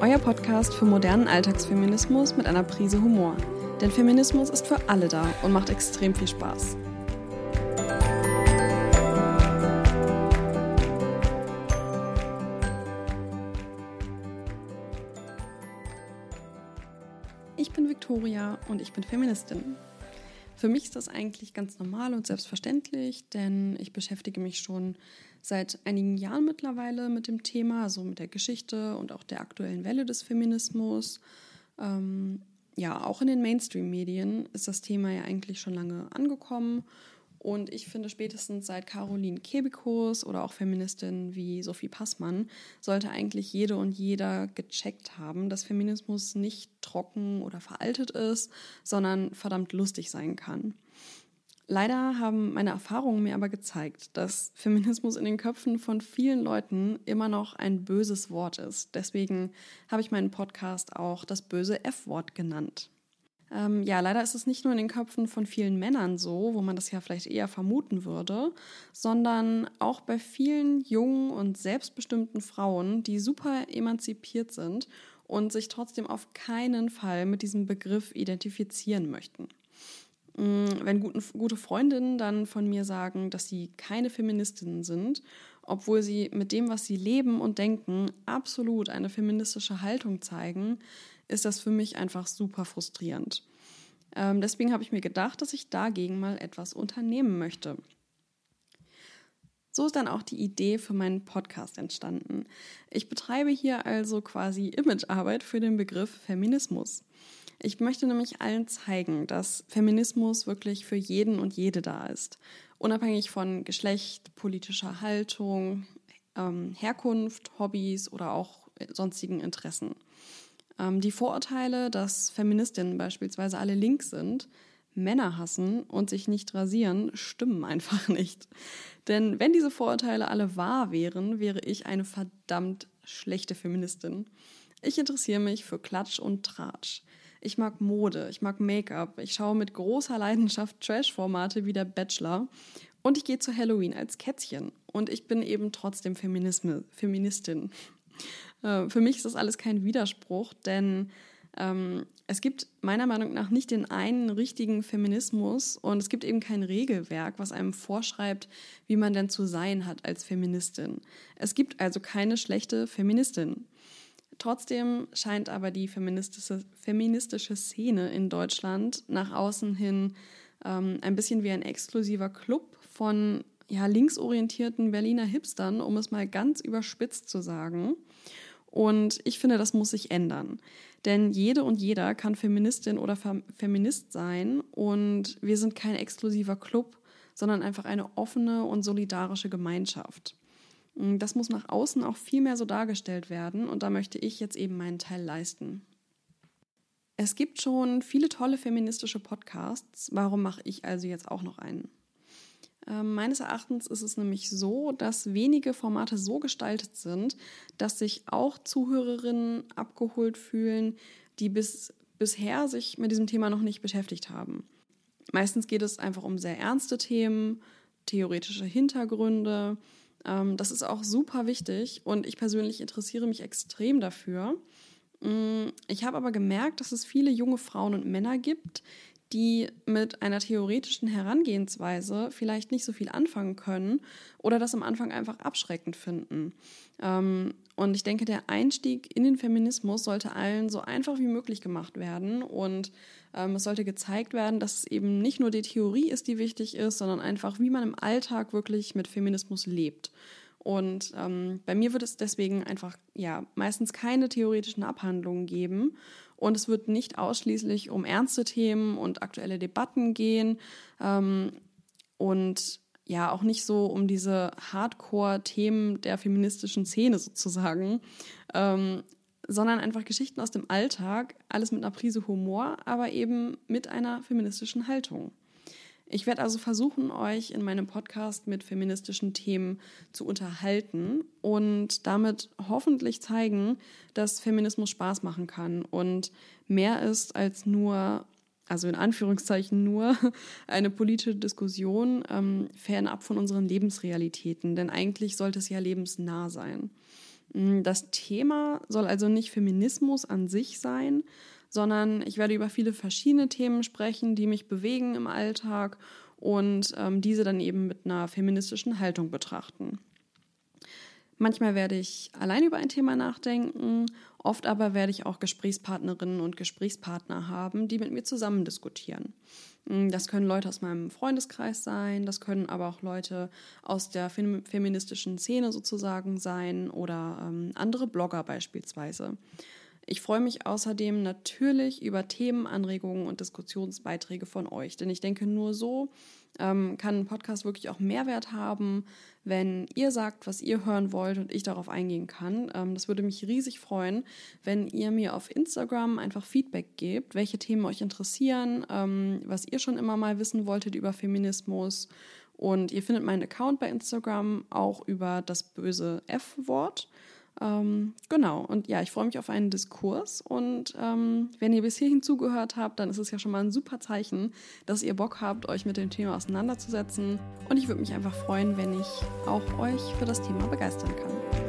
euer Podcast für modernen Alltagsfeminismus mit einer Prise Humor. Denn Feminismus ist für alle da und macht extrem viel Spaß. Ich bin Victoria und ich bin Feministin. Für mich ist das eigentlich ganz normal und selbstverständlich, denn ich beschäftige mich schon seit einigen Jahren mittlerweile mit dem Thema, also mit der Geschichte und auch der aktuellen Welle des Feminismus. Ähm, ja, auch in den Mainstream-Medien ist das Thema ja eigentlich schon lange angekommen. Und ich finde, spätestens seit Caroline Kebekus oder auch Feministinnen wie Sophie Passmann sollte eigentlich jede und jeder gecheckt haben, dass Feminismus nicht trocken oder veraltet ist, sondern verdammt lustig sein kann. Leider haben meine Erfahrungen mir aber gezeigt, dass Feminismus in den Köpfen von vielen Leuten immer noch ein böses Wort ist. Deswegen habe ich meinen Podcast auch das böse F-Wort genannt. Ähm, ja, leider ist es nicht nur in den Köpfen von vielen Männern so, wo man das ja vielleicht eher vermuten würde, sondern auch bei vielen jungen und selbstbestimmten Frauen, die super emanzipiert sind und sich trotzdem auf keinen Fall mit diesem Begriff identifizieren möchten. Mm, wenn guten, gute Freundinnen dann von mir sagen, dass sie keine Feministinnen sind, obwohl sie mit dem, was sie leben und denken, absolut eine feministische Haltung zeigen, ist das für mich einfach super frustrierend. Ähm, deswegen habe ich mir gedacht, dass ich dagegen mal etwas unternehmen möchte. So ist dann auch die Idee für meinen Podcast entstanden. Ich betreibe hier also quasi Imagearbeit für den Begriff Feminismus. Ich möchte nämlich allen zeigen, dass Feminismus wirklich für jeden und jede da ist. Unabhängig von Geschlecht, politischer Haltung, ähm, Herkunft, Hobbys oder auch sonstigen Interessen. Ähm, die Vorurteile, dass Feministinnen beispielsweise alle links sind, Männer hassen und sich nicht rasieren, stimmen einfach nicht. Denn wenn diese Vorurteile alle wahr wären, wäre ich eine verdammt schlechte Feministin. Ich interessiere mich für Klatsch und Tratsch. Ich mag Mode, ich mag Make-up, ich schaue mit großer Leidenschaft Trash-Formate wie der Bachelor und ich gehe zu Halloween als Kätzchen. Und ich bin eben trotzdem Feminisme, Feministin. Äh, für mich ist das alles kein Widerspruch, denn ähm, es gibt meiner Meinung nach nicht den einen richtigen Feminismus und es gibt eben kein Regelwerk, was einem vorschreibt, wie man denn zu sein hat als Feministin. Es gibt also keine schlechte Feministin. Trotzdem scheint aber die feministische, feministische Szene in Deutschland nach außen hin ähm, ein bisschen wie ein exklusiver Club von ja, linksorientierten Berliner Hipstern, um es mal ganz überspitzt zu sagen. Und ich finde, das muss sich ändern. Denn jede und jeder kann Feministin oder Feminist sein und wir sind kein exklusiver Club, sondern einfach eine offene und solidarische Gemeinschaft. Das muss nach außen auch viel mehr so dargestellt werden und da möchte ich jetzt eben meinen Teil leisten. Es gibt schon viele tolle feministische Podcasts. Warum mache ich also jetzt auch noch einen? Ähm, meines Erachtens ist es nämlich so, dass wenige Formate so gestaltet sind, dass sich auch Zuhörerinnen abgeholt fühlen, die bis, bisher sich mit diesem Thema noch nicht beschäftigt haben. Meistens geht es einfach um sehr ernste Themen, theoretische Hintergründe. Ähm, das ist auch super wichtig und ich persönlich interessiere mich extrem dafür. Mm, ich habe aber gemerkt, dass es viele junge Frauen und Männer gibt, die mit einer theoretischen Herangehensweise vielleicht nicht so viel anfangen können oder das am Anfang einfach abschreckend finden. Ähm, und ich denke, der Einstieg in den Feminismus sollte allen so einfach wie möglich gemacht werden und ähm, es sollte gezeigt werden, dass es eben nicht nur die Theorie ist, die wichtig ist, sondern einfach, wie man im Alltag wirklich mit Feminismus lebt. Und ähm, bei mir wird es deswegen einfach ja meistens keine theoretischen Abhandlungen geben und es wird nicht ausschließlich um ernste Themen und aktuelle Debatten gehen ähm, und ja auch nicht so um diese Hardcore-Themen der feministischen Szene sozusagen, ähm, sondern einfach Geschichten aus dem Alltag, alles mit einer Prise Humor, aber eben mit einer feministischen Haltung. Ich werde also versuchen, euch in meinem Podcast mit feministischen Themen zu unterhalten und damit hoffentlich zeigen, dass Feminismus Spaß machen kann und mehr ist als nur, also in Anführungszeichen nur, eine politische Diskussion ähm, fernab von unseren Lebensrealitäten. Denn eigentlich sollte es ja lebensnah sein. Mm, das Thema soll also nicht Feminismus an sich sein, sondern ich werde über viele verschiedene Themen sprechen, die mich bewegen im Alltag und ähm, diese dann eben mit einer feministischen Haltung betrachten. Manchmal werde ich allein über ein Thema nachdenken, oft aber werde ich auch Gesprächspartnerinnen und Gesprächspartner haben, die mit mir zusammen diskutieren. Mm, das können Leute aus meinem Freundeskreis sein, das können aber auch Leute aus der feministischen Szene sozusagen sein oder ähm, andere Blogger beispielsweise. Ich freue mich außerdem natürlich über Themenanregungen und Diskussionsbeiträge von euch, denn ich denke, nur so ähm, kann ein Podcast wirklich auch Mehrwert haben, wenn ihr sagt, was ihr hören wollt und ich darauf eingehen kann. Ähm, das würde mich riesig freuen, wenn ihr mir auf Instagram einfach Feedback gebt, welche Themen euch interessieren, ähm, was ihr schon immer mal wissen wolltet über Feminismus. Und ihr findet meinen Account bei Instagram auch über das böse F-Wort. Ähm, genau, und ja, ich freue mich auf einen Diskurs. Und ähm, wenn ihr bis hierhin zugehört habt, dann ist es ja schon mal ein super Zeichen, dass ihr Bock habt, euch mit dem Thema auseinanderzusetzen. Und ich würde mich einfach freuen, wenn ich auch euch für das Thema begeistern kann.